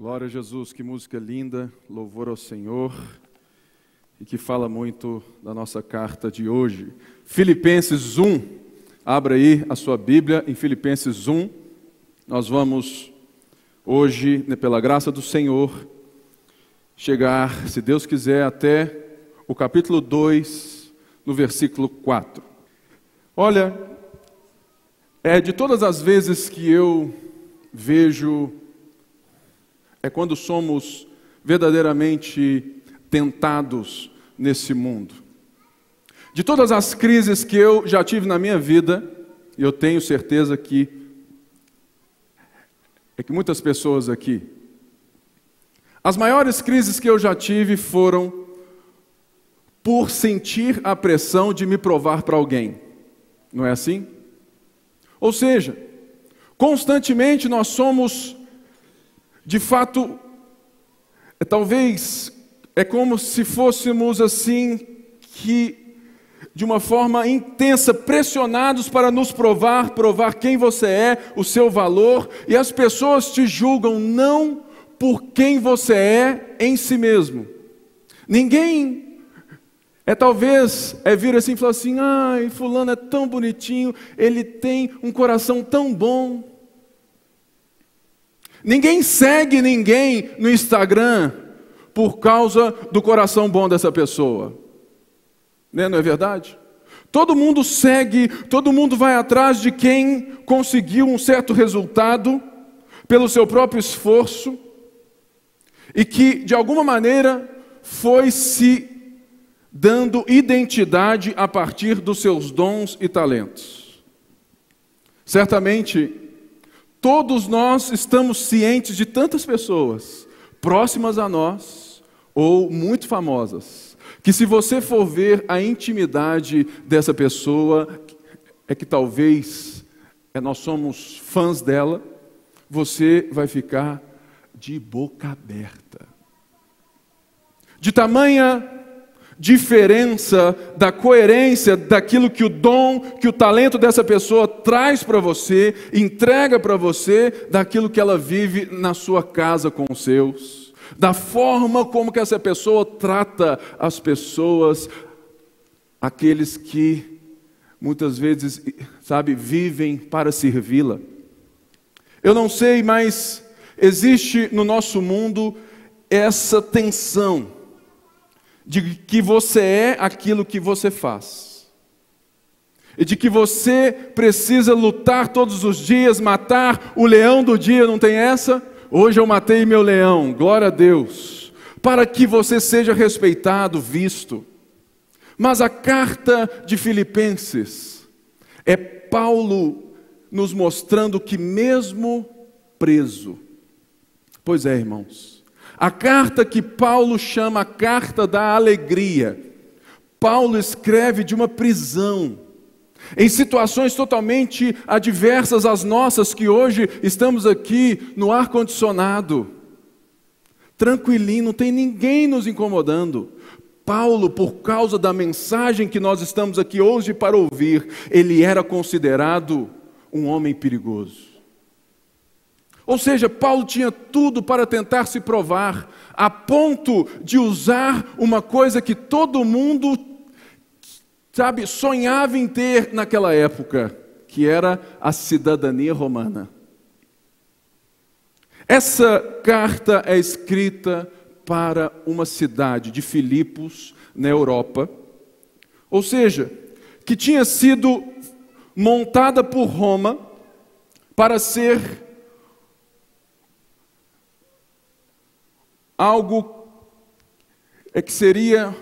Glória a Jesus, que música linda, louvor ao Senhor e que fala muito da nossa carta de hoje. Filipenses 1, abra aí a sua Bíblia em Filipenses 1. Nós vamos hoje, né, pela graça do Senhor, chegar, se Deus quiser, até o capítulo 2, no versículo 4. Olha, é de todas as vezes que eu vejo é quando somos verdadeiramente tentados nesse mundo. De todas as crises que eu já tive na minha vida, eu tenho certeza que é que muitas pessoas aqui, as maiores crises que eu já tive foram por sentir a pressão de me provar para alguém. Não é assim? Ou seja, constantemente nós somos de fato, talvez é como se fôssemos assim que de uma forma intensa pressionados para nos provar, provar quem você é, o seu valor, e as pessoas te julgam não por quem você é em si mesmo. Ninguém é talvez é vir assim e falar assim: "Ai, fulano é tão bonitinho, ele tem um coração tão bom". Ninguém segue ninguém no Instagram por causa do coração bom dessa pessoa. Né? Não é verdade? Todo mundo segue, todo mundo vai atrás de quem conseguiu um certo resultado pelo seu próprio esforço e que, de alguma maneira, foi se dando identidade a partir dos seus dons e talentos. Certamente, Todos nós estamos cientes de tantas pessoas próximas a nós ou muito famosas, que se você for ver a intimidade dessa pessoa, é que talvez é, nós somos fãs dela, você vai ficar de boca aberta. De tamanha diferença da coerência daquilo que o dom, que o talento dessa pessoa traz para você, entrega para você, daquilo que ela vive na sua casa com os seus, da forma como que essa pessoa trata as pessoas, aqueles que muitas vezes, sabe, vivem para servi-la. Eu não sei, mas existe no nosso mundo essa tensão de que você é aquilo que você faz. E de que você precisa lutar todos os dias, matar o leão do dia, não tem essa? Hoje eu matei meu leão, glória a Deus, para que você seja respeitado, visto. Mas a carta de Filipenses é Paulo nos mostrando que, mesmo preso, pois é, irmãos, a carta que Paulo chama a carta da alegria. Paulo escreve de uma prisão, em situações totalmente adversas às nossas, que hoje estamos aqui no ar-condicionado, tranquilinho, não tem ninguém nos incomodando. Paulo, por causa da mensagem que nós estamos aqui hoje para ouvir, ele era considerado um homem perigoso. Ou seja, Paulo tinha tudo para tentar se provar, a ponto de usar uma coisa que todo mundo, sabe, sonhava em ter naquela época, que era a cidadania romana. Essa carta é escrita para uma cidade de Filipos, na Europa, ou seja, que tinha sido montada por Roma para ser algo é que seria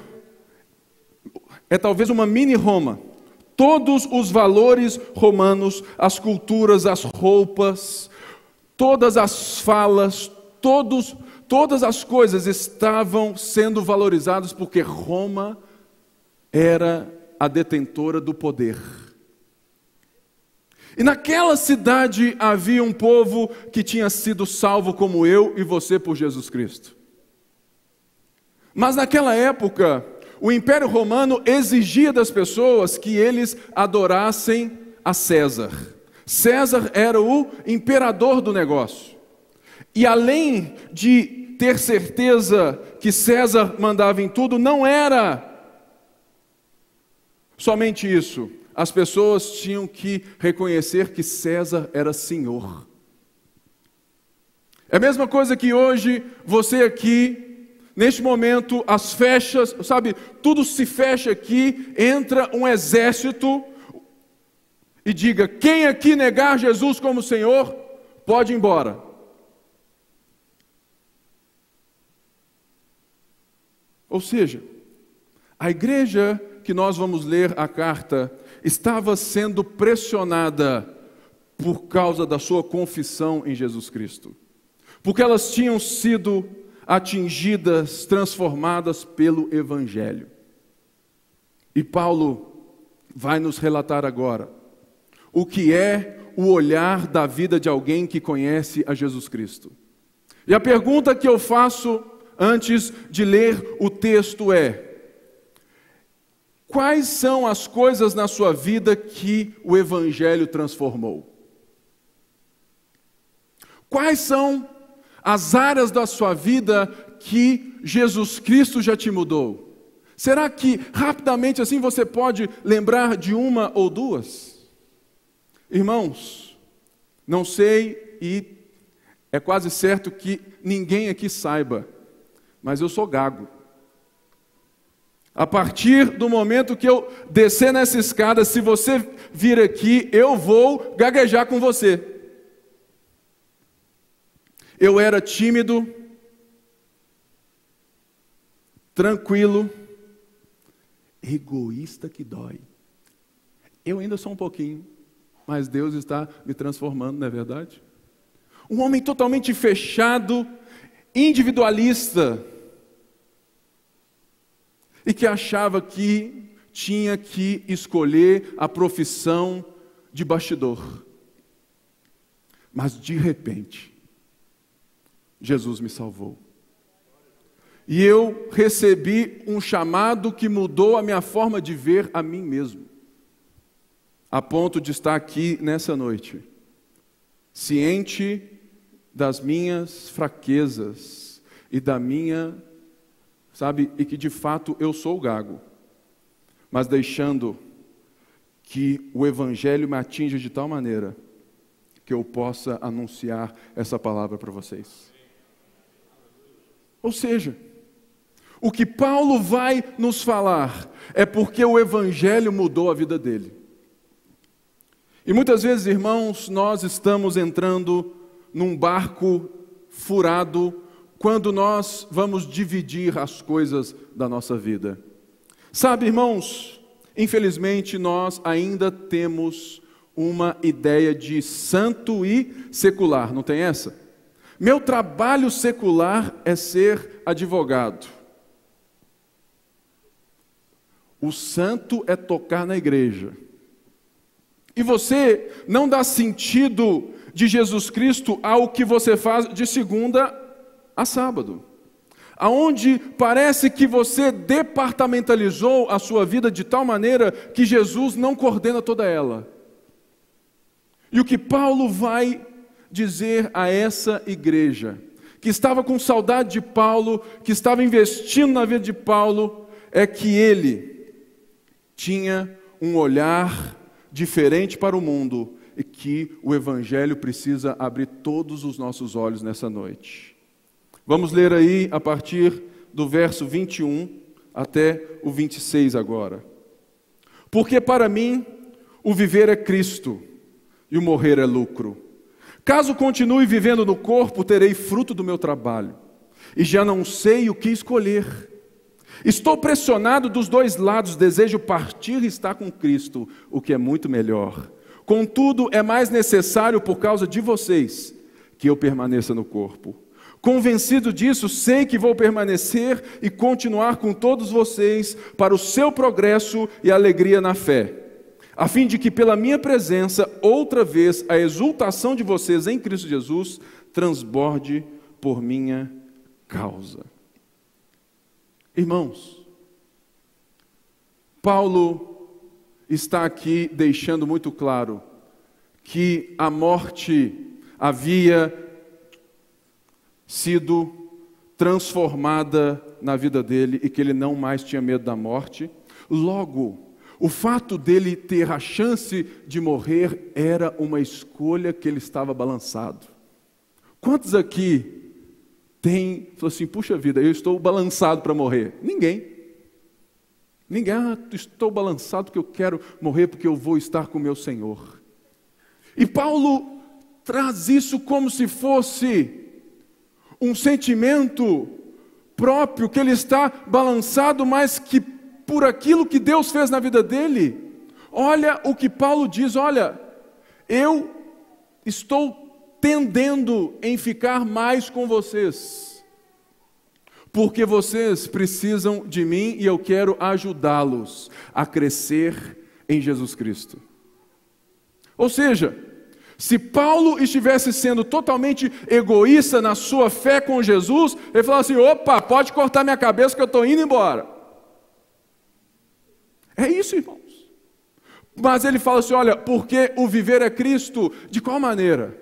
é talvez uma mini Roma. Todos os valores romanos, as culturas, as roupas, todas as falas, todos, todas as coisas estavam sendo valorizadas porque Roma era a detentora do poder. E naquela cidade havia um povo que tinha sido salvo como eu e você por Jesus Cristo. Mas naquela época, o Império Romano exigia das pessoas que eles adorassem a César. César era o imperador do negócio. E além de ter certeza que César mandava em tudo, não era somente isso. As pessoas tinham que reconhecer que César era senhor. É a mesma coisa que hoje você aqui, neste momento, as fechas, sabe, tudo se fecha aqui, entra um exército e diga: quem aqui negar Jesus como Senhor, pode ir embora. Ou seja, a igreja que nós vamos ler a carta estava sendo pressionada por causa da sua confissão em Jesus Cristo. Porque elas tinham sido atingidas, transformadas pelo Evangelho. E Paulo vai nos relatar agora o que é o olhar da vida de alguém que conhece a Jesus Cristo. E a pergunta que eu faço antes de ler o texto é: Quais são as coisas na sua vida que o Evangelho transformou? Quais são as áreas da sua vida que Jesus Cristo já te mudou? Será que rapidamente assim você pode lembrar de uma ou duas? Irmãos, não sei e é quase certo que ninguém aqui saiba, mas eu sou gago. A partir do momento que eu descer nessa escada, se você vir aqui, eu vou gaguejar com você. Eu era tímido, tranquilo, egoísta que dói. Eu ainda sou um pouquinho, mas Deus está me transformando, não é verdade? Um homem totalmente fechado, individualista e que achava que tinha que escolher a profissão de bastidor. Mas de repente, Jesus me salvou. E eu recebi um chamado que mudou a minha forma de ver a mim mesmo, a ponto de estar aqui nessa noite, ciente das minhas fraquezas e da minha sabe? E que de fato eu sou o gago, mas deixando que o Evangelho me atinja de tal maneira que eu possa anunciar essa palavra para vocês. Ou seja, o que Paulo vai nos falar é porque o Evangelho mudou a vida dele. E muitas vezes, irmãos, nós estamos entrando num barco furado quando nós vamos dividir as coisas da nossa vida. Sabe, irmãos, infelizmente nós ainda temos uma ideia de santo e secular, não tem essa? Meu trabalho secular é ser advogado. O santo é tocar na igreja. E você não dá sentido de Jesus Cristo ao que você faz de segunda a sábado. Aonde parece que você departamentalizou a sua vida de tal maneira que Jesus não coordena toda ela. E o que Paulo vai dizer a essa igreja, que estava com saudade de Paulo, que estava investindo na vida de Paulo, é que ele tinha um olhar diferente para o mundo e que o Evangelho precisa abrir todos os nossos olhos nessa noite. Vamos ler aí a partir do verso 21 até o 26 agora. Porque para mim o viver é Cristo e o morrer é lucro. Caso continue vivendo no corpo, terei fruto do meu trabalho, e já não sei o que escolher. Estou pressionado dos dois lados, desejo partir e estar com Cristo, o que é muito melhor. Contudo, é mais necessário por causa de vocês que eu permaneça no corpo. Convencido disso, sei que vou permanecer e continuar com todos vocês para o seu progresso e alegria na fé, a fim de que, pela minha presença, outra vez a exultação de vocês em Cristo Jesus transborde por minha causa. Irmãos, Paulo está aqui deixando muito claro que a morte havia sido transformada na vida dele e que ele não mais tinha medo da morte. Logo, o fato dele ter a chance de morrer era uma escolha que ele estava balançado. Quantos aqui tem, falou assim, puxa vida, eu estou balançado para morrer? Ninguém. Ninguém, ah, estou balançado porque eu quero morrer porque eu vou estar com o meu Senhor. E Paulo traz isso como se fosse um sentimento próprio, que ele está balançado, mas que por aquilo que Deus fez na vida dele. Olha o que Paulo diz: olha, eu estou tendendo em ficar mais com vocês, porque vocês precisam de mim e eu quero ajudá-los a crescer em Jesus Cristo. Ou seja, se Paulo estivesse sendo totalmente egoísta na sua fé com Jesus, ele falava assim: opa, pode cortar minha cabeça que eu estou indo embora. É isso, irmãos. Mas ele fala assim: olha, porque o viver é Cristo, de qual maneira?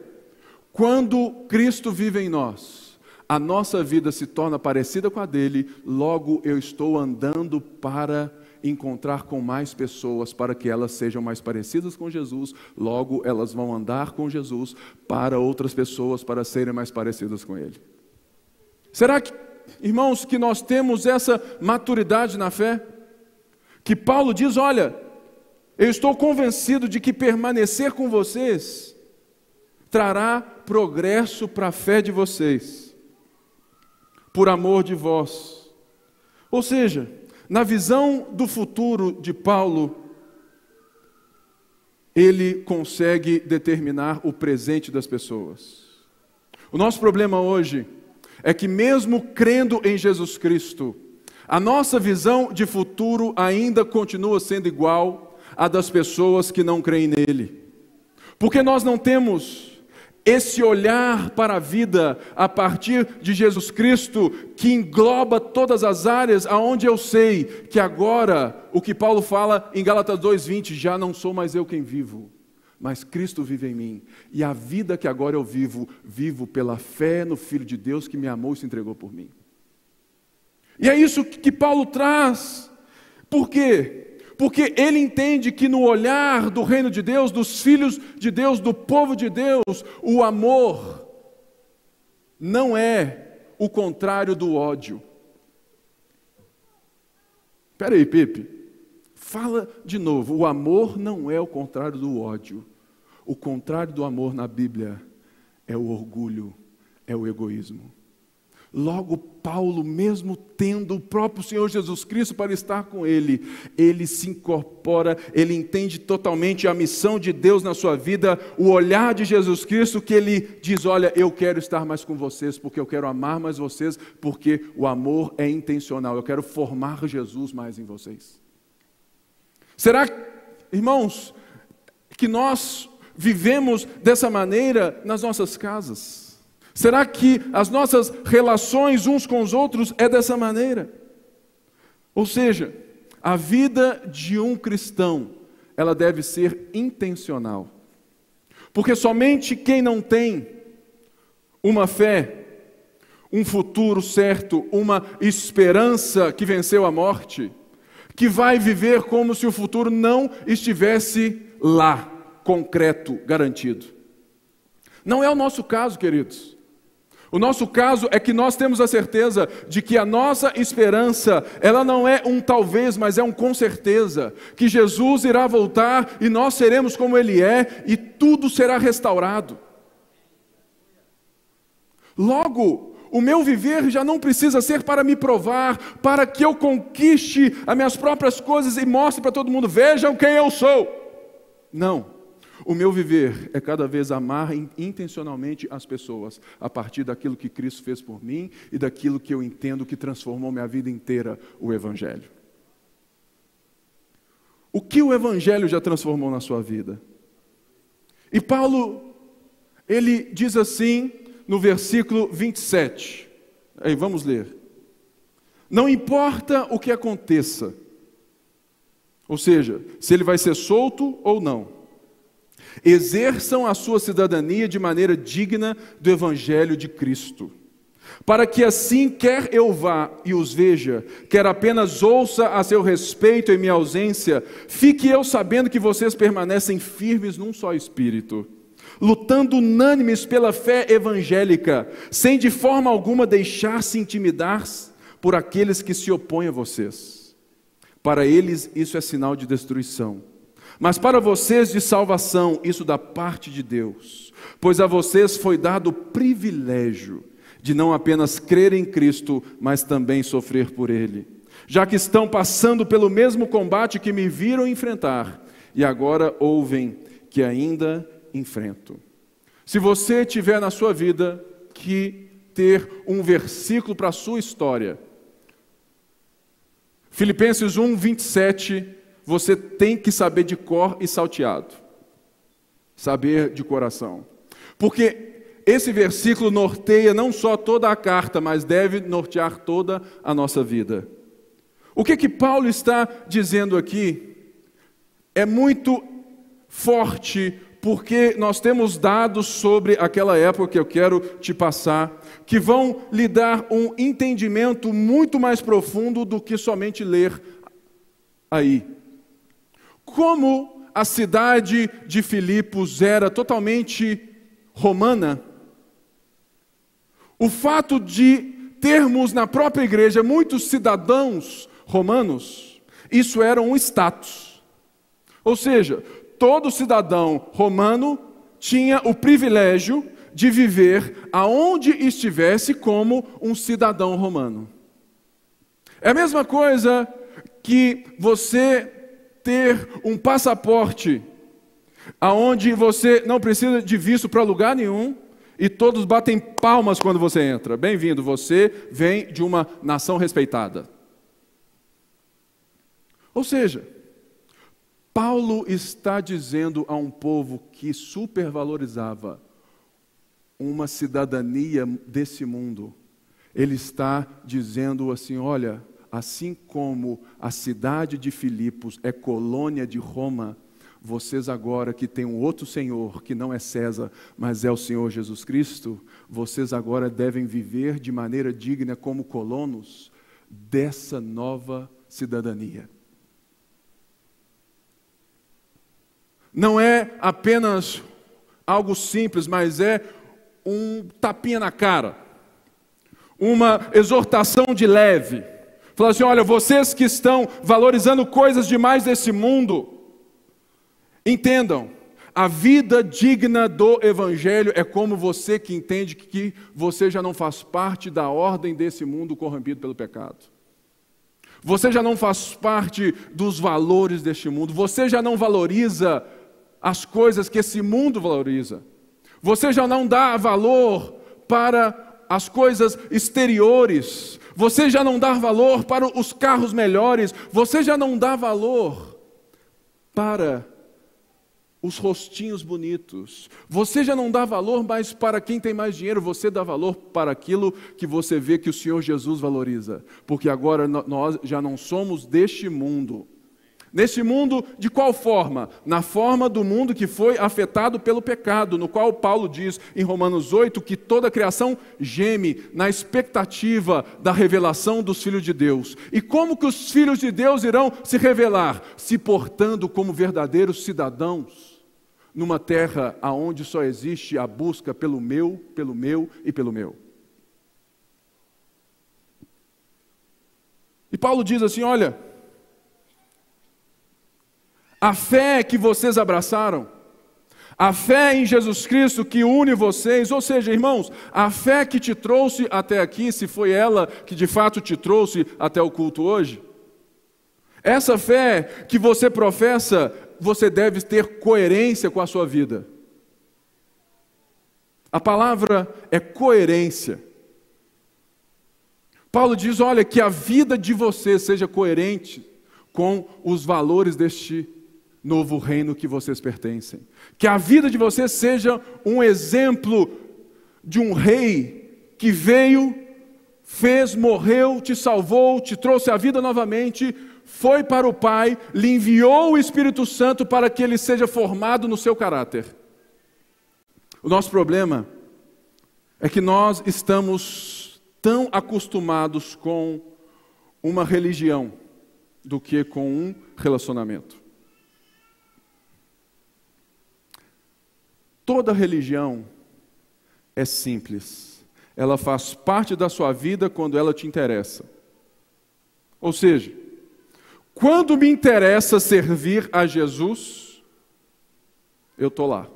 Quando Cristo vive em nós, a nossa vida se torna parecida com a dele, logo eu estou andando para encontrar com mais pessoas para que elas sejam mais parecidas com Jesus, logo elas vão andar com Jesus para outras pessoas para serem mais parecidas com Ele. Será que, irmãos, que nós temos essa maturidade na fé? Que Paulo diz: Olha, eu estou convencido de que permanecer com vocês trará progresso para a fé de vocês, por amor de vós. Ou seja, na visão do futuro de Paulo, ele consegue determinar o presente das pessoas. O nosso problema hoje é que, mesmo crendo em Jesus Cristo, a nossa visão de futuro ainda continua sendo igual à das pessoas que não creem nele. Porque nós não temos esse olhar para a vida a partir de Jesus Cristo, que engloba todas as áreas, aonde eu sei que agora, o que Paulo fala em Gálatas 2:20, já não sou mais eu quem vivo, mas Cristo vive em mim. E a vida que agora eu vivo, vivo pela fé no Filho de Deus que me amou e se entregou por mim. E é isso que Paulo traz. Por quê? Porque ele entende que no olhar do reino de Deus, dos filhos de Deus, do povo de Deus, o amor não é o contrário do ódio. Espera aí, Pepe. Fala de novo. O amor não é o contrário do ódio. O contrário do amor na Bíblia é o orgulho, é o egoísmo. Logo, Paulo, mesmo tendo o próprio Senhor Jesus Cristo para estar com ele, ele se incorpora, ele entende totalmente a missão de Deus na sua vida, o olhar de Jesus Cristo, que ele diz: Olha, eu quero estar mais com vocês, porque eu quero amar mais vocês, porque o amor é intencional, eu quero formar Jesus mais em vocês. Será, irmãos, que nós vivemos dessa maneira nas nossas casas? Será que as nossas relações uns com os outros é dessa maneira? Ou seja, a vida de um cristão, ela deve ser intencional. Porque somente quem não tem uma fé, um futuro certo, uma esperança que venceu a morte, que vai viver como se o futuro não estivesse lá, concreto, garantido. Não é o nosso caso, queridos. O nosso caso é que nós temos a certeza de que a nossa esperança, ela não é um talvez, mas é um com certeza, que Jesus irá voltar e nós seremos como ele é e tudo será restaurado. Logo, o meu viver já não precisa ser para me provar, para que eu conquiste as minhas próprias coisas e mostre para todo mundo: vejam quem eu sou. Não. O meu viver é cada vez amar intencionalmente as pessoas, a partir daquilo que Cristo fez por mim e daquilo que eu entendo que transformou minha vida inteira, o Evangelho. O que o Evangelho já transformou na sua vida? E Paulo, ele diz assim no versículo 27. Aí vamos ler. Não importa o que aconteça, ou seja, se ele vai ser solto ou não, exerçam a sua cidadania de maneira digna do Evangelho de Cristo. para que assim, quer eu vá e os veja, quer apenas ouça a seu respeito em minha ausência, fique eu sabendo que vocês permanecem firmes num só espírito, lutando unânimes pela fé evangélica, sem de forma alguma deixar-se intimidar por aqueles que se opõem a vocês. Para eles isso é sinal de destruição, mas para vocês de salvação, isso da parte de Deus, pois a vocês foi dado o privilégio de não apenas crer em Cristo, mas também sofrer por Ele, já que estão passando pelo mesmo combate que me viram enfrentar e agora ouvem que ainda enfrento. Se você tiver na sua vida que ter um versículo para a sua história, Filipenses 1, 27, você tem que saber de cor e salteado, saber de coração, porque esse versículo norteia não só toda a carta, mas deve nortear toda a nossa vida. O que que Paulo está dizendo aqui é muito forte, porque nós temos dados sobre aquela época que eu quero te passar, que vão lhe dar um entendimento muito mais profundo do que somente ler aí. Como a cidade de Filipos era totalmente romana, o fato de termos na própria igreja muitos cidadãos romanos, isso era um status. Ou seja, todo cidadão romano tinha o privilégio de viver aonde estivesse como um cidadão romano. É a mesma coisa que você ter um passaporte aonde você não precisa de visto para lugar nenhum, e todos batem palmas quando você entra. Bem-vindo, você vem de uma nação respeitada. Ou seja, Paulo está dizendo a um povo que supervalorizava uma cidadania desse mundo, ele está dizendo assim: olha, assim como a cidade de Filipos é colônia de Roma, vocês agora que têm um outro Senhor, que não é César, mas é o Senhor Jesus Cristo, vocês agora devem viver de maneira digna como colonos dessa nova cidadania. Não é apenas algo simples, mas é um tapinha na cara, uma exortação de leve. Falar assim: olha, vocês que estão valorizando coisas demais desse mundo, Entendam, a vida digna do Evangelho é como você que entende que você já não faz parte da ordem desse mundo corrompido pelo pecado. Você já não faz parte dos valores deste mundo. Você já não valoriza as coisas que esse mundo valoriza. Você já não dá valor para as coisas exteriores. Você já não dá valor para os carros melhores. Você já não dá valor para os rostinhos bonitos. Você já não dá valor mais para quem tem mais dinheiro, você dá valor para aquilo que você vê que o Senhor Jesus valoriza. Porque agora nós já não somos deste mundo. Neste mundo, de qual forma? Na forma do mundo que foi afetado pelo pecado, no qual Paulo diz em Romanos 8 que toda a criação geme na expectativa da revelação dos filhos de Deus. E como que os filhos de Deus irão se revelar? Se portando como verdadeiros cidadãos numa terra aonde só existe a busca pelo meu, pelo meu e pelo meu. E Paulo diz assim: olha, a fé que vocês abraçaram, a fé em Jesus Cristo que une vocês, ou seja, irmãos, a fé que te trouxe até aqui, se foi ela que de fato te trouxe até o culto hoje, essa fé que você professa você deve ter coerência com a sua vida. A palavra é coerência. Paulo diz: olha, que a vida de você seja coerente com os valores deste novo reino que vocês pertencem. Que a vida de você seja um exemplo de um rei que veio, fez, morreu, te salvou, te trouxe a vida novamente foi para o Pai, lhe enviou o Espírito Santo para que ele seja formado no seu caráter. O nosso problema é que nós estamos tão acostumados com uma religião do que com um relacionamento. Toda religião é simples. Ela faz parte da sua vida quando ela te interessa. Ou seja, quando me interessa servir a Jesus, eu estou lá.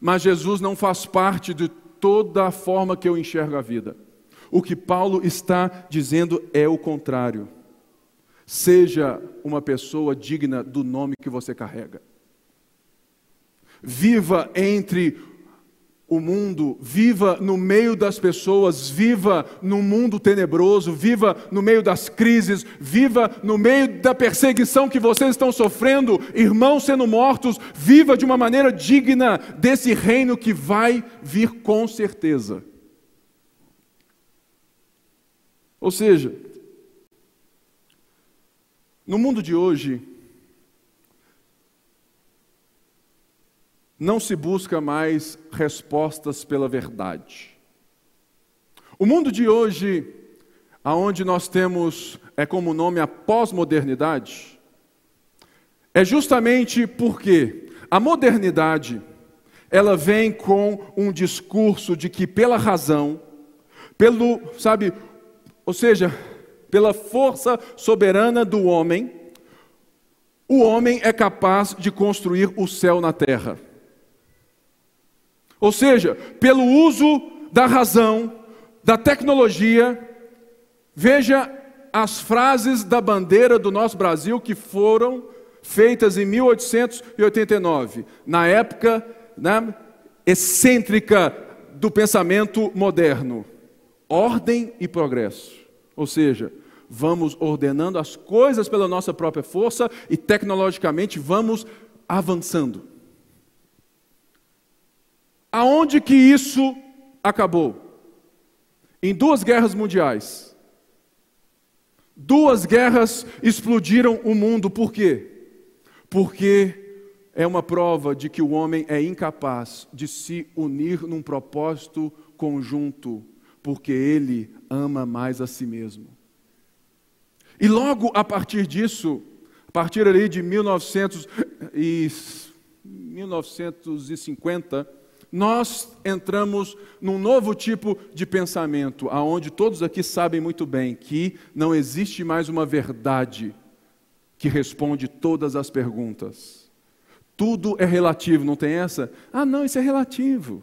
Mas Jesus não faz parte de toda a forma que eu enxergo a vida. O que Paulo está dizendo é o contrário. Seja uma pessoa digna do nome que você carrega. Viva entre o mundo, viva no meio das pessoas, viva no mundo tenebroso, viva no meio das crises, viva no meio da perseguição que vocês estão sofrendo, irmãos sendo mortos, viva de uma maneira digna desse reino que vai vir com certeza. Ou seja, no mundo de hoje, não se busca mais respostas pela verdade. O mundo de hoje, aonde nós temos é como nome a pós-modernidade, é justamente porque a modernidade ela vem com um discurso de que pela razão, pelo, sabe, ou seja, pela força soberana do homem, o homem é capaz de construir o céu na terra. Ou seja, pelo uso da razão, da tecnologia, veja as frases da bandeira do nosso Brasil que foram feitas em 1889, na época né, excêntrica do pensamento moderno. Ordem e progresso. Ou seja, vamos ordenando as coisas pela nossa própria força e tecnologicamente vamos avançando. Aonde que isso acabou? Em duas guerras mundiais. Duas guerras explodiram o mundo, por quê? Porque é uma prova de que o homem é incapaz de se unir num propósito conjunto, porque ele ama mais a si mesmo. E logo a partir disso, a partir ali de 1900 e 1950, nós entramos num novo tipo de pensamento, aonde todos aqui sabem muito bem que não existe mais uma verdade que responde todas as perguntas. Tudo é relativo, não tem essa? Ah, não, isso é relativo.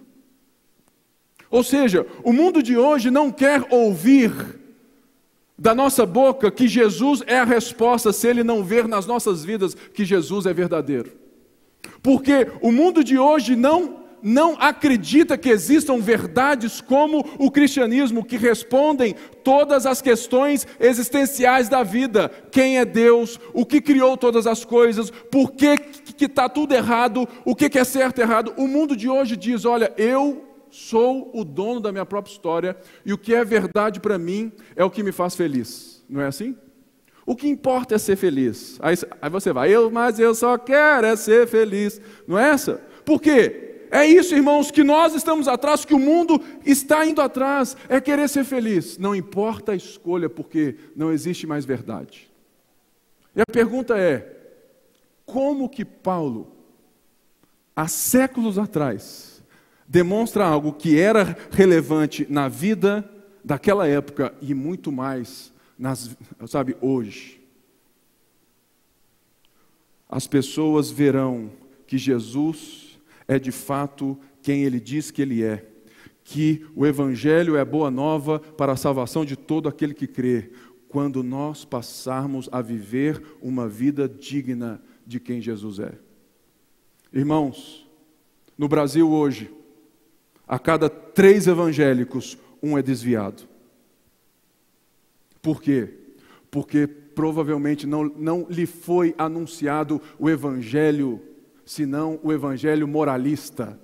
Ou seja, o mundo de hoje não quer ouvir da nossa boca que Jesus é a resposta se ele não ver nas nossas vidas que Jesus é verdadeiro. Porque o mundo de hoje não não acredita que existam verdades como o cristianismo que respondem todas as questões existenciais da vida. Quem é Deus? O que criou todas as coisas? Por que que está tudo errado? O que, que é certo e errado? O mundo de hoje diz: olha, eu sou o dono da minha própria história e o que é verdade para mim é o que me faz feliz. Não é assim? O que importa é ser feliz. Aí, aí você vai, eu, mas eu só quero é ser feliz. Não é essa? Por quê? É isso, irmãos, que nós estamos atrás, que o mundo está indo atrás, é querer ser feliz. Não importa a escolha, porque não existe mais verdade. E a pergunta é: como que Paulo, há séculos atrás, demonstra algo que era relevante na vida daquela época e muito mais, nas, sabe, hoje? As pessoas verão que Jesus é de fato quem ele diz que ele é. Que o Evangelho é boa nova para a salvação de todo aquele que crê, quando nós passarmos a viver uma vida digna de quem Jesus é. Irmãos, no Brasil hoje, a cada três evangélicos, um é desviado. Por quê? Porque provavelmente não, não lhe foi anunciado o Evangelho senão o evangelho moralista.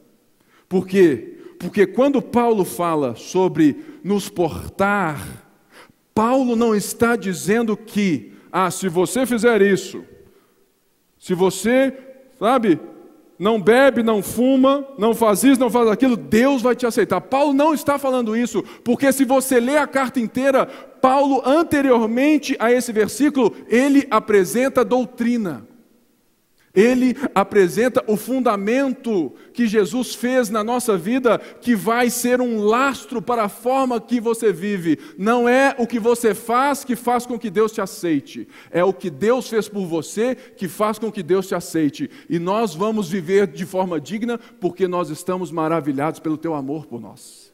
Por quê? Porque quando Paulo fala sobre nos portar, Paulo não está dizendo que, ah, se você fizer isso, se você, sabe, não bebe, não fuma, não faz isso, não faz aquilo, Deus vai te aceitar. Paulo não está falando isso, porque se você ler a carta inteira, Paulo, anteriormente a esse versículo, ele apresenta doutrina. Ele apresenta o fundamento que Jesus fez na nossa vida, que vai ser um lastro para a forma que você vive. Não é o que você faz que faz com que Deus te aceite, é o que Deus fez por você que faz com que Deus te aceite. E nós vamos viver de forma digna porque nós estamos maravilhados pelo teu amor por nós.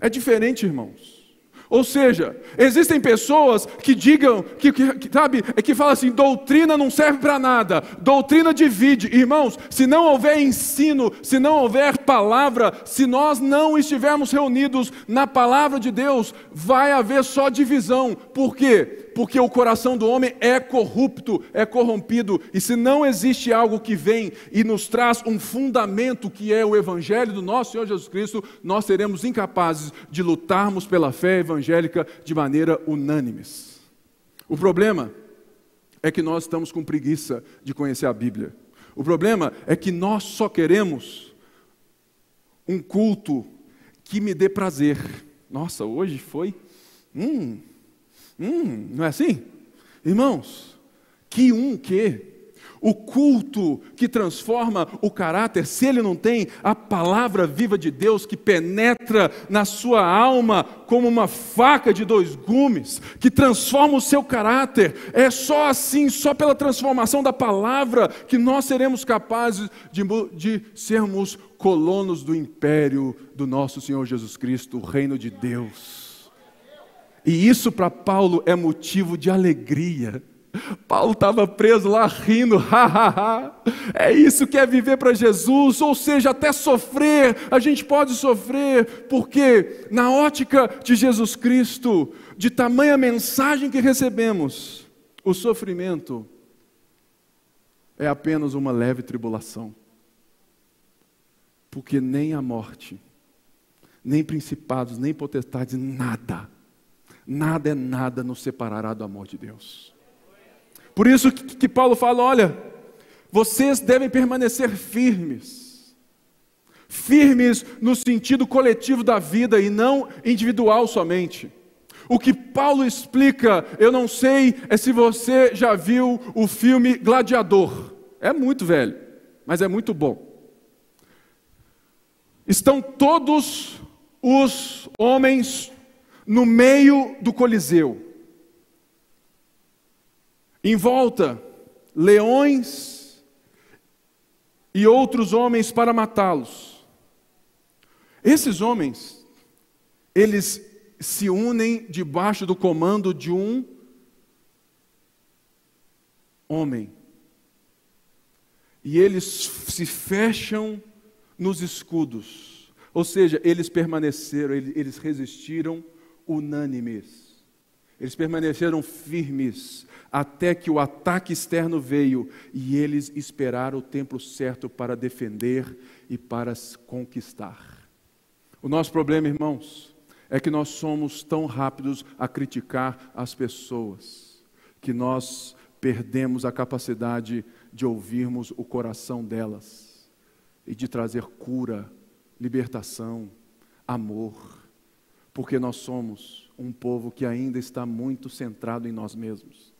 É diferente, irmãos. Ou seja, existem pessoas que digam, que, que, sabe, é que falam assim: doutrina não serve para nada, doutrina divide. Irmãos, se não houver ensino, se não houver palavra, se nós não estivermos reunidos na palavra de Deus, vai haver só divisão. Por quê? Porque o coração do homem é corrupto, é corrompido, e se não existe algo que vem e nos traz um fundamento que é o evangelho do nosso Senhor Jesus Cristo, nós seremos incapazes de lutarmos pela fé evangélica de maneira unânime. O problema é que nós estamos com preguiça de conhecer a Bíblia. O problema é que nós só queremos um culto que me dê prazer. Nossa, hoje foi. Hum, Hum, não é assim? Irmãos, que um que? O culto que transforma o caráter, se ele não tem a palavra viva de Deus que penetra na sua alma como uma faca de dois gumes, que transforma o seu caráter, é só assim, só pela transformação da palavra, que nós seremos capazes de, de sermos colonos do império do nosso Senhor Jesus Cristo, o reino de Deus. E isso para Paulo é motivo de alegria. Paulo estava preso lá rindo, ha, ha, ha. é isso que é viver para Jesus, ou seja, até sofrer, a gente pode sofrer, porque na ótica de Jesus Cristo, de tamanha mensagem que recebemos, o sofrimento é apenas uma leve tribulação, porque nem a morte, nem principados, nem potestades, nada nada é nada nos separará do amor de Deus. Por isso que, que Paulo fala: olha, vocês devem permanecer firmes, firmes no sentido coletivo da vida e não individual somente. O que Paulo explica, eu não sei é se você já viu o filme Gladiador. É muito velho, mas é muito bom. Estão todos os homens no meio do Coliseu. Em volta, leões e outros homens para matá-los. Esses homens, eles se unem debaixo do comando de um homem. E eles se fecham nos escudos. Ou seja, eles permaneceram, eles resistiram unânimes. Eles permaneceram firmes até que o ataque externo veio e eles esperaram o tempo certo para defender e para conquistar. O nosso problema, irmãos, é que nós somos tão rápidos a criticar as pessoas que nós perdemos a capacidade de ouvirmos o coração delas e de trazer cura, libertação, amor porque nós somos um povo que ainda está muito centrado em nós mesmos.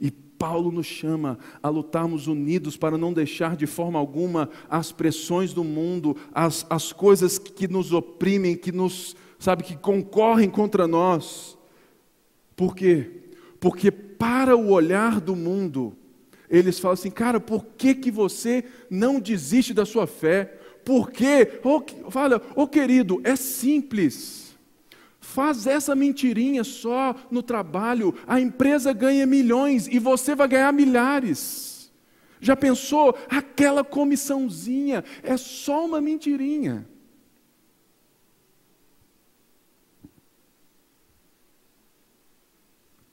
E Paulo nos chama a lutarmos unidos para não deixar de forma alguma as pressões do mundo, as, as coisas que nos oprimem, que nos, sabe, que concorrem contra nós. Por quê? Porque para o olhar do mundo, eles falam assim, cara, por que, que você não desiste da sua fé? Por quê? Oh, fala, ô oh, querido, é simples. Faz essa mentirinha só no trabalho, a empresa ganha milhões e você vai ganhar milhares. Já pensou? Aquela comissãozinha é só uma mentirinha.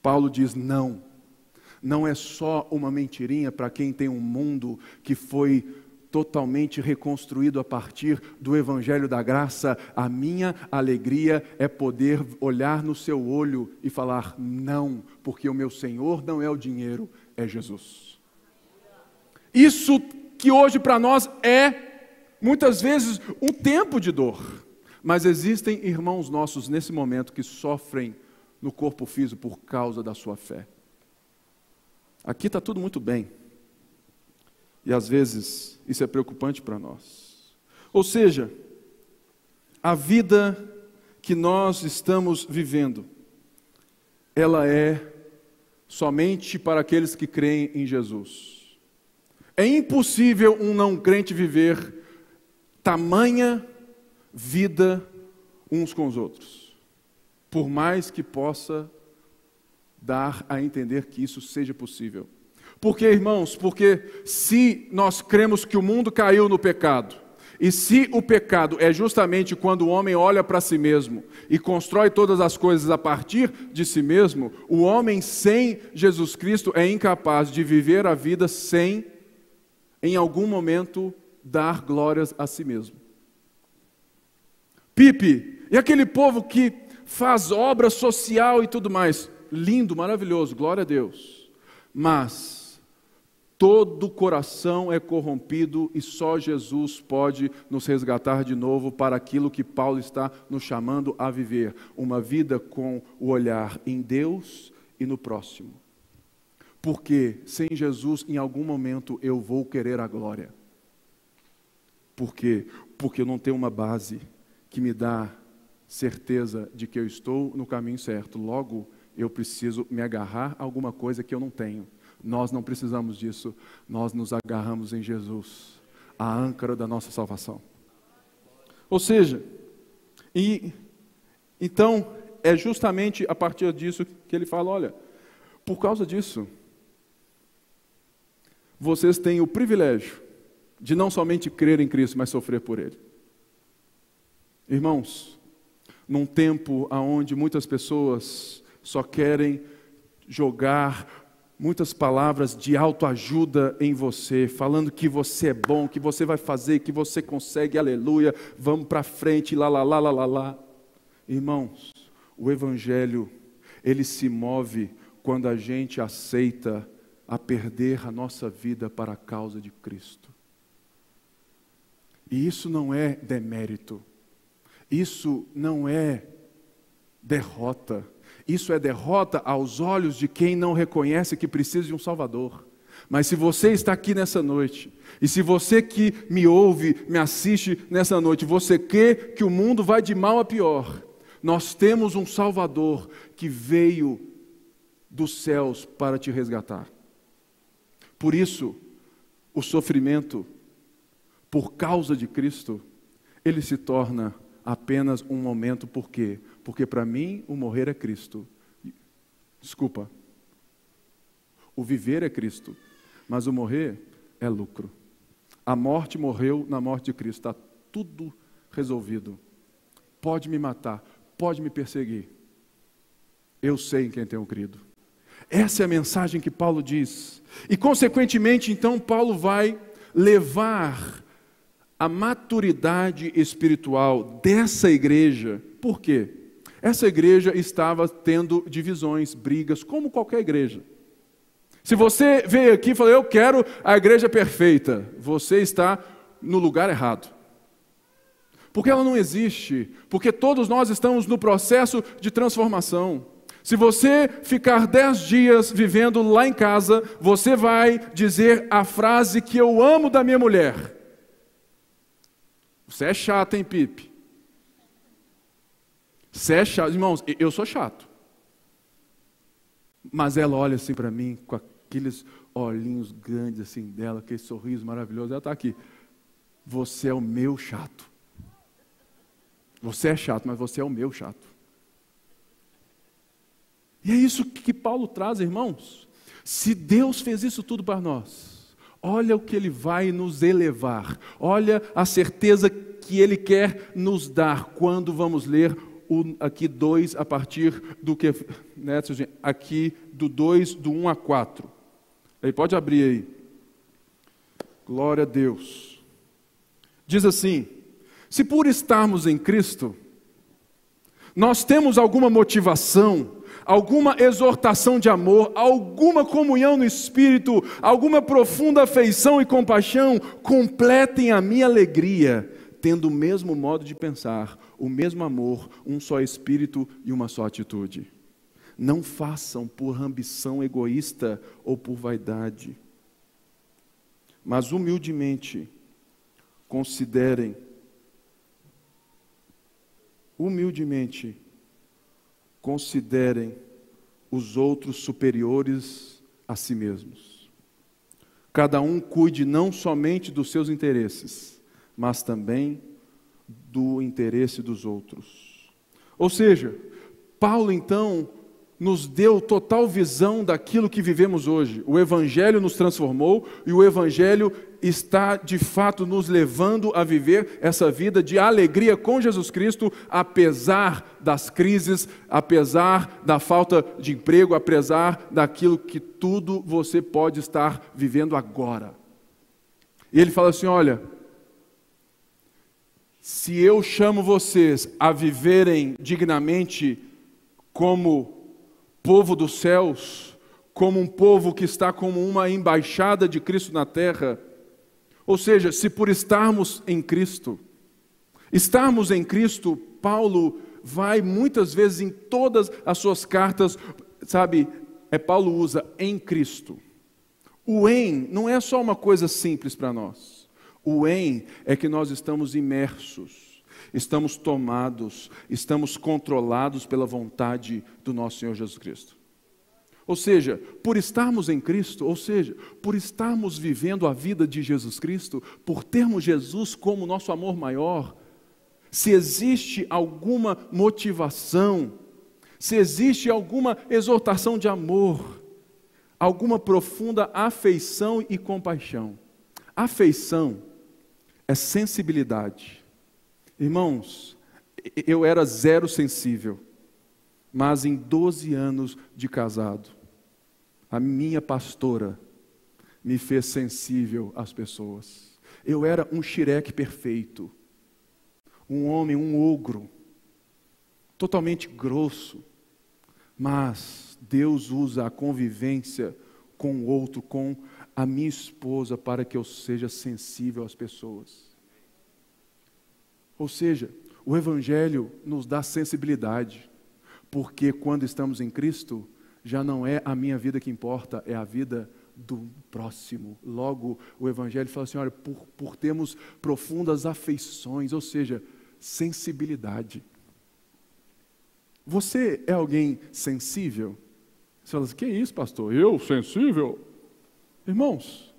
Paulo diz: não, não é só uma mentirinha para quem tem um mundo que foi totalmente reconstruído a partir do Evangelho da Graça, a minha alegria é poder olhar no seu olho e falar: não, porque o meu Senhor não é o dinheiro, é Jesus. Isso que hoje para nós é, muitas vezes, um tempo de dor. Mas existem irmãos nossos nesse momento que sofrem no corpo físico por causa da sua fé. Aqui está tudo muito bem. E às vezes isso é preocupante para nós. Ou seja, a vida que nós estamos vivendo, ela é somente para aqueles que creem em Jesus. É impossível um não crente viver tamanha vida uns com os outros, por mais que possa dar a entender que isso seja possível. Porque, irmãos, porque se nós cremos que o mundo caiu no pecado, e se o pecado é justamente quando o homem olha para si mesmo e constrói todas as coisas a partir de si mesmo, o homem sem Jesus Cristo é incapaz de viver a vida sem, em algum momento, dar glórias a si mesmo. Pipe, e aquele povo que faz obra social e tudo mais, lindo, maravilhoso, glória a Deus. Mas Todo coração é corrompido e só Jesus pode nos resgatar de novo para aquilo que Paulo está nos chamando a viver: uma vida com o olhar em Deus e no próximo. Porque sem Jesus, em algum momento, eu vou querer a glória. Por quê? Porque eu não tenho uma base que me dá certeza de que eu estou no caminho certo. Logo, eu preciso me agarrar a alguma coisa que eu não tenho. Nós não precisamos disso, nós nos agarramos em Jesus, a âncora da nossa salvação. Ou seja, e então é justamente a partir disso que ele fala: olha, por causa disso, vocês têm o privilégio de não somente crer em Cristo, mas sofrer por Ele. Irmãos, num tempo onde muitas pessoas só querem jogar muitas palavras de autoajuda em você, falando que você é bom, que você vai fazer, que você consegue, aleluia, vamos para frente, lá, lá, lá, lá, lá, lá. Irmãos, o Evangelho, ele se move quando a gente aceita a perder a nossa vida para a causa de Cristo. E isso não é demérito, isso não é derrota isso é derrota aos olhos de quem não reconhece que precisa de um Salvador. Mas se você está aqui nessa noite, e se você que me ouve, me assiste nessa noite, você crê que o mundo vai de mal a pior, nós temos um Salvador que veio dos céus para te resgatar. Por isso, o sofrimento por causa de Cristo, ele se torna apenas um momento, por quê? Porque para mim o morrer é Cristo. Desculpa. O viver é Cristo, mas o morrer é lucro. A morte morreu na morte de Cristo, está tudo resolvido. Pode me matar, pode me perseguir. Eu sei em quem tenho crido. Essa é a mensagem que Paulo diz. E, consequentemente, então, Paulo vai levar a maturidade espiritual dessa igreja. Por quê? Essa igreja estava tendo divisões, brigas, como qualquer igreja. Se você veio aqui e falou, eu quero a igreja perfeita, você está no lugar errado. Porque ela não existe, porque todos nós estamos no processo de transformação. Se você ficar dez dias vivendo lá em casa, você vai dizer a frase que eu amo da minha mulher. Você é chato, hein, Pipe? Você é chato. Irmãos, eu sou chato. Mas ela olha assim para mim, com aqueles olhinhos grandes assim dela, aquele sorriso maravilhoso. Ela está aqui. Você é o meu chato. Você é chato, mas você é o meu chato. E é isso que Paulo traz, irmãos. Se Deus fez isso tudo para nós, Olha o que ele vai nos elevar. Olha a certeza que ele quer nos dar quando vamos ler o, aqui 2 a partir do que. Né, aqui do 2, do 1 um a 4. Aí pode abrir aí. Glória a Deus. Diz assim: se por estarmos em Cristo, nós temos alguma motivação, alguma exortação de amor, alguma comunhão no espírito, alguma profunda afeição e compaixão, completem a minha alegria, tendo o mesmo modo de pensar, o mesmo amor, um só espírito e uma só atitude. Não façam por ambição egoísta ou por vaidade, mas humildemente considerem humildemente considerem os outros superiores a si mesmos. Cada um cuide não somente dos seus interesses, mas também do interesse dos outros. Ou seja, Paulo então nos deu total visão daquilo que vivemos hoje. O Evangelho nos transformou e o Evangelho está de fato nos levando a viver essa vida de alegria com Jesus Cristo, apesar das crises, apesar da falta de emprego, apesar daquilo que tudo você pode estar vivendo agora. E ele fala assim: olha, se eu chamo vocês a viverem dignamente como povo dos céus, como um povo que está como uma embaixada de Cristo na terra. Ou seja, se por estarmos em Cristo, estarmos em Cristo, Paulo vai muitas vezes em todas as suas cartas, sabe, é Paulo usa em Cristo. O em não é só uma coisa simples para nós. O em é que nós estamos imersos estamos tomados, estamos controlados pela vontade do nosso Senhor Jesus Cristo. Ou seja, por estarmos em Cristo, ou seja, por estarmos vivendo a vida de Jesus Cristo, por termos Jesus como nosso amor maior, se existe alguma motivação, se existe alguma exortação de amor, alguma profunda afeição e compaixão. Afeição é sensibilidade Irmãos, eu era zero sensível, mas em 12 anos de casado, a minha pastora me fez sensível às pessoas. Eu era um xireque perfeito, um homem, um ogro, totalmente grosso, mas Deus usa a convivência com o outro, com a minha esposa, para que eu seja sensível às pessoas. Ou seja, o Evangelho nos dá sensibilidade, porque quando estamos em Cristo, já não é a minha vida que importa, é a vida do próximo. Logo, o Evangelho fala assim: olha, por, por termos profundas afeições, ou seja, sensibilidade. Você é alguém sensível? Você fala assim: que isso, pastor? Eu sensível? Irmãos,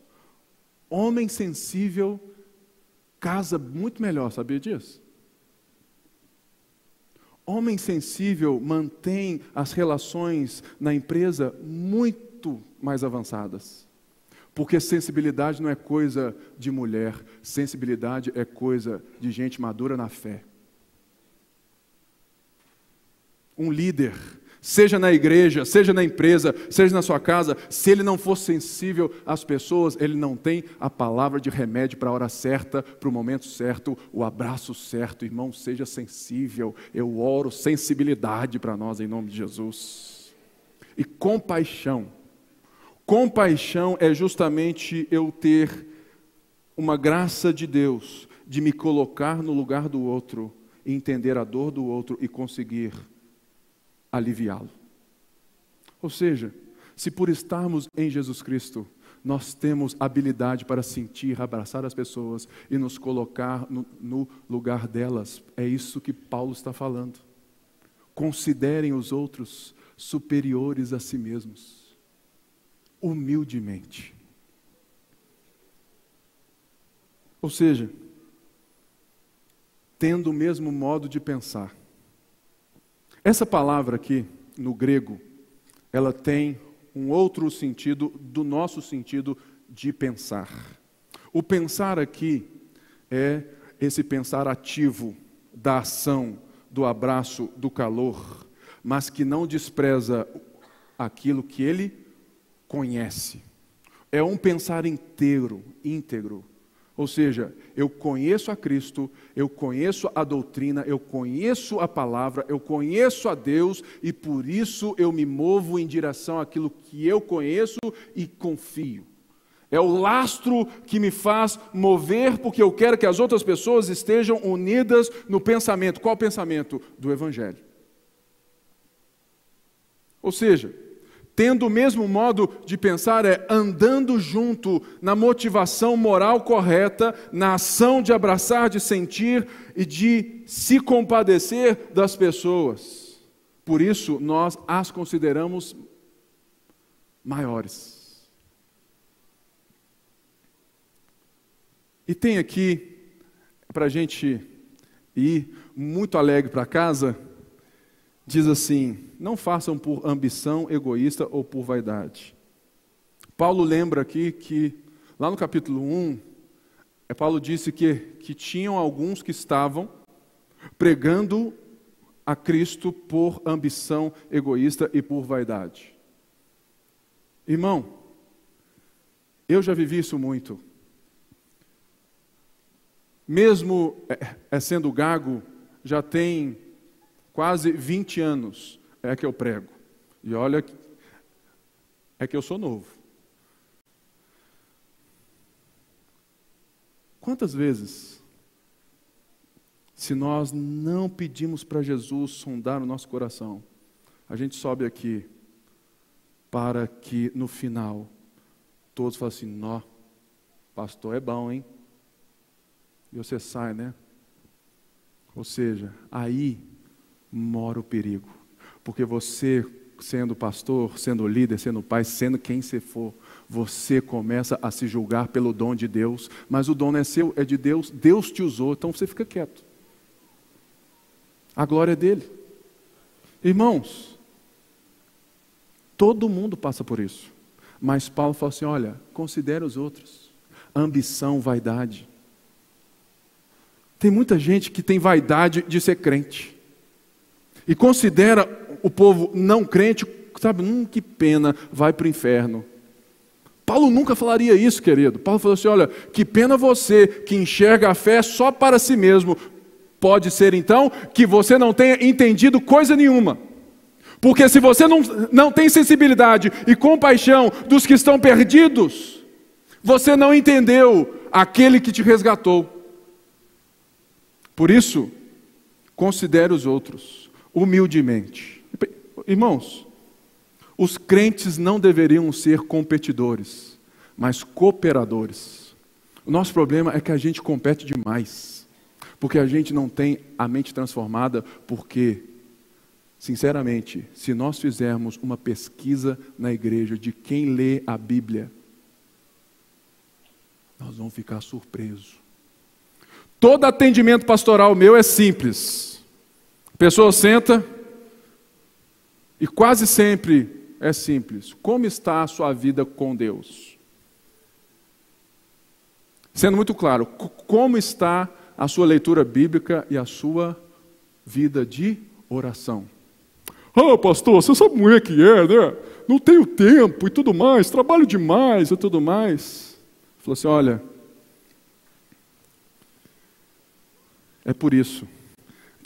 homem sensível casa muito melhor, sabia disso? Homem sensível mantém as relações na empresa muito mais avançadas. Porque sensibilidade não é coisa de mulher, sensibilidade é coisa de gente madura na fé. Um líder seja na igreja, seja na empresa, seja na sua casa, se ele não for sensível às pessoas, ele não tem a palavra de remédio para a hora certa, para o momento certo, o abraço certo. Irmão, seja sensível. Eu oro sensibilidade para nós em nome de Jesus. E compaixão. Compaixão é justamente eu ter uma graça de Deus de me colocar no lugar do outro, entender a dor do outro e conseguir aliviá-lo. Ou seja, se por estarmos em Jesus Cristo, nós temos habilidade para sentir, abraçar as pessoas e nos colocar no, no, lugar delas. É isso que Paulo está falando. Considerem os outros superiores a si mesmos, humildemente. Ou seja, tendo o mesmo modo de pensar. Essa palavra aqui, no grego, ela tem um outro sentido do nosso sentido de pensar. O pensar aqui é esse pensar ativo da ação, do abraço, do calor, mas que não despreza aquilo que ele conhece. É um pensar inteiro, íntegro. Ou seja, eu conheço a Cristo, eu conheço a doutrina, eu conheço a palavra, eu conheço a Deus e por isso eu me movo em direção àquilo que eu conheço e confio. É o lastro que me faz mover, porque eu quero que as outras pessoas estejam unidas no pensamento. Qual pensamento? Do Evangelho. Ou seja, tendo o mesmo modo de pensar, é andando junto na motivação moral correta, na ação de abraçar, de sentir e de se compadecer das pessoas. Por isso, nós as consideramos maiores. E tem aqui, para a gente ir muito alegre para casa, diz assim: não façam por ambição egoísta ou por vaidade. Paulo lembra aqui que, lá no capítulo 1, é, Paulo disse que, que tinham alguns que estavam pregando a Cristo por ambição egoísta e por vaidade. Irmão, eu já vivi isso muito. Mesmo é, é sendo gago, já tem quase 20 anos é que eu prego. E olha, é que eu sou novo. Quantas vezes, se nós não pedimos para Jesus sondar o nosso coração, a gente sobe aqui para que no final todos falem assim: Nó, pastor é bom, hein? E você sai, né? Ou seja, aí mora o perigo. Porque você, sendo pastor, sendo líder, sendo pai, sendo quem você for, você começa a se julgar pelo dom de Deus, mas o dom não é seu, é de Deus, Deus te usou, então você fica quieto. A glória é dele. Irmãos, todo mundo passa por isso. Mas Paulo fala assim: olha, considere os outros. Ambição, vaidade. Tem muita gente que tem vaidade de ser crente e considera o povo não crente, sabe, hum, que pena, vai para o inferno. Paulo nunca falaria isso, querido. Paulo falou assim: olha, que pena você que enxerga a fé só para si mesmo. Pode ser então que você não tenha entendido coisa nenhuma. Porque se você não, não tem sensibilidade e compaixão dos que estão perdidos, você não entendeu aquele que te resgatou. Por isso, considere os outros humildemente. Irmãos, os crentes não deveriam ser competidores, mas cooperadores. O nosso problema é que a gente compete demais, porque a gente não tem a mente transformada, porque, sinceramente, se nós fizermos uma pesquisa na igreja de quem lê a Bíblia, nós vamos ficar surpresos. Todo atendimento pastoral meu é simples. Pessoa senta, e quase sempre é simples. Como está a sua vida com Deus? Sendo muito claro, como está a sua leitura bíblica e a sua vida de oração? Ah, oh, pastor, você sabe como é que é, né? Não tenho tempo e tudo mais, trabalho demais e tudo mais. Falou assim: olha, é por isso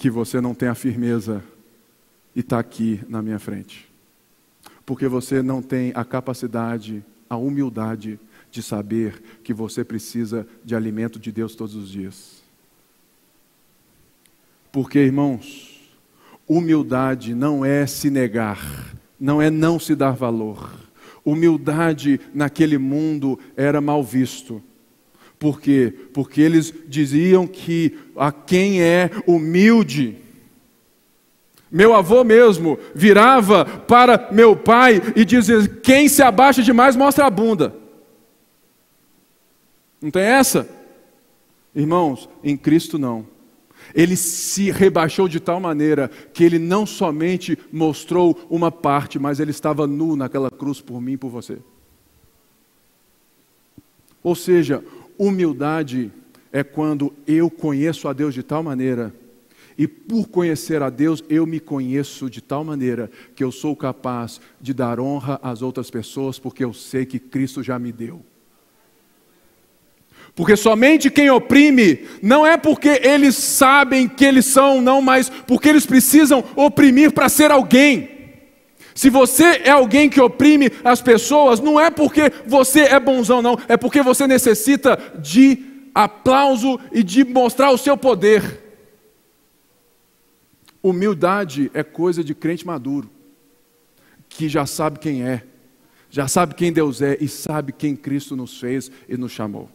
que você não tem a firmeza e está aqui na minha frente. Porque você não tem a capacidade, a humildade de saber que você precisa de alimento de Deus todos os dias. Porque, irmãos, humildade não é se negar, não é não se dar valor. Humildade naquele mundo era mal visto. Por quê? Porque eles diziam que a quem é humilde meu avô mesmo virava para meu pai e dizia: quem se abaixa demais mostra a bunda. Não tem essa? Irmãos, em Cristo não. Ele se rebaixou de tal maneira que ele não somente mostrou uma parte, mas ele estava nu naquela cruz por mim e por você. Ou seja, humildade é quando eu conheço a Deus de tal maneira e por conhecer a Deus, eu me conheço de tal maneira que eu sou capaz de dar honra às outras pessoas, porque eu sei que Cristo já me deu. Porque somente quem oprime não é porque eles sabem que eles são, não, mas porque eles precisam oprimir para ser alguém. Se você é alguém que oprime as pessoas, não é porque você é bonzão, não, é porque você necessita de aplauso e de mostrar o seu poder. Humildade é coisa de crente maduro, que já sabe quem é, já sabe quem Deus é e sabe quem Cristo nos fez e nos chamou.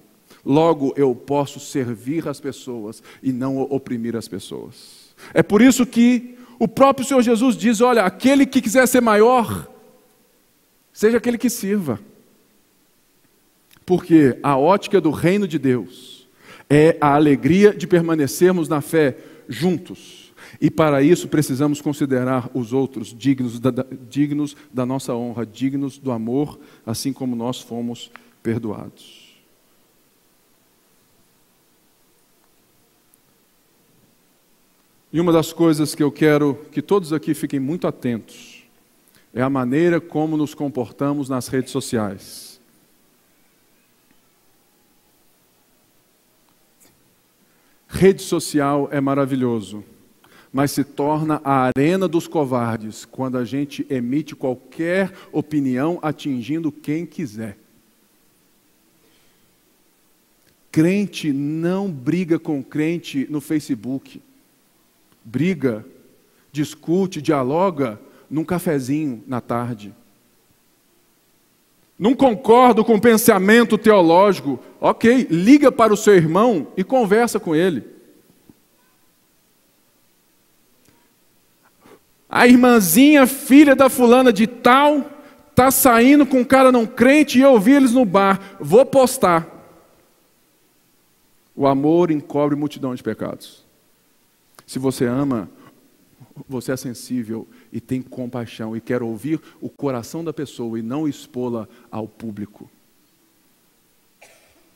Logo, eu posso servir as pessoas e não oprimir as pessoas. É por isso que o próprio Senhor Jesus diz: olha, aquele que quiser ser maior, seja aquele que sirva. Porque a ótica do reino de Deus é a alegria de permanecermos na fé juntos. E para isso precisamos considerar os outros dignos da, dignos da nossa honra, dignos do amor, assim como nós fomos perdoados. E uma das coisas que eu quero que todos aqui fiquem muito atentos é a maneira como nos comportamos nas redes sociais. Rede social é maravilhoso, mas se torna a arena dos covardes quando a gente emite qualquer opinião atingindo quem quiser. Crente não briga com crente no Facebook briga, discute, dialoga num cafezinho na tarde. Não concordo com o pensamento teológico, ok, liga para o seu irmão e conversa com ele. A irmãzinha, filha da fulana de tal, está saindo com um cara não crente e eu vi eles no bar. Vou postar. O amor encobre multidão de pecados. Se você ama, você é sensível e tem compaixão e quer ouvir o coração da pessoa e não expô-la ao público.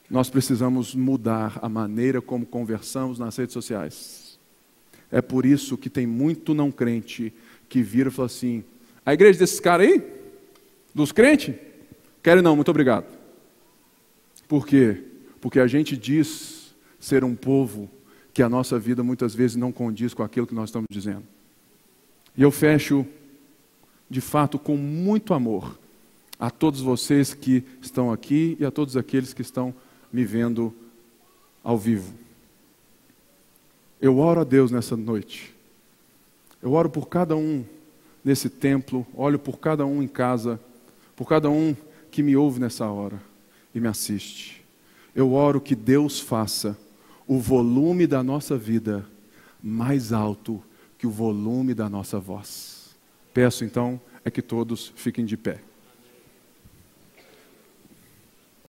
Nós precisamos mudar a maneira como conversamos nas redes sociais. É por isso que tem muito não crente que vira e fala assim: a igreja desses caras aí, dos crentes, querem não, muito obrigado. Por quê? Porque a gente diz ser um povo que a nossa vida muitas vezes não condiz com aquilo que nós estamos dizendo. E eu fecho, de fato, com muito amor a todos vocês que estão aqui e a todos aqueles que estão me vendo ao vivo. Eu oro a Deus nessa noite. Eu oro por cada um nesse templo, olho por cada um em casa, por cada um que me ouve nessa hora e me assiste. Eu oro que Deus faça o volume da nossa vida mais alto que o volume da nossa voz. Peço então é que todos fiquem de pé.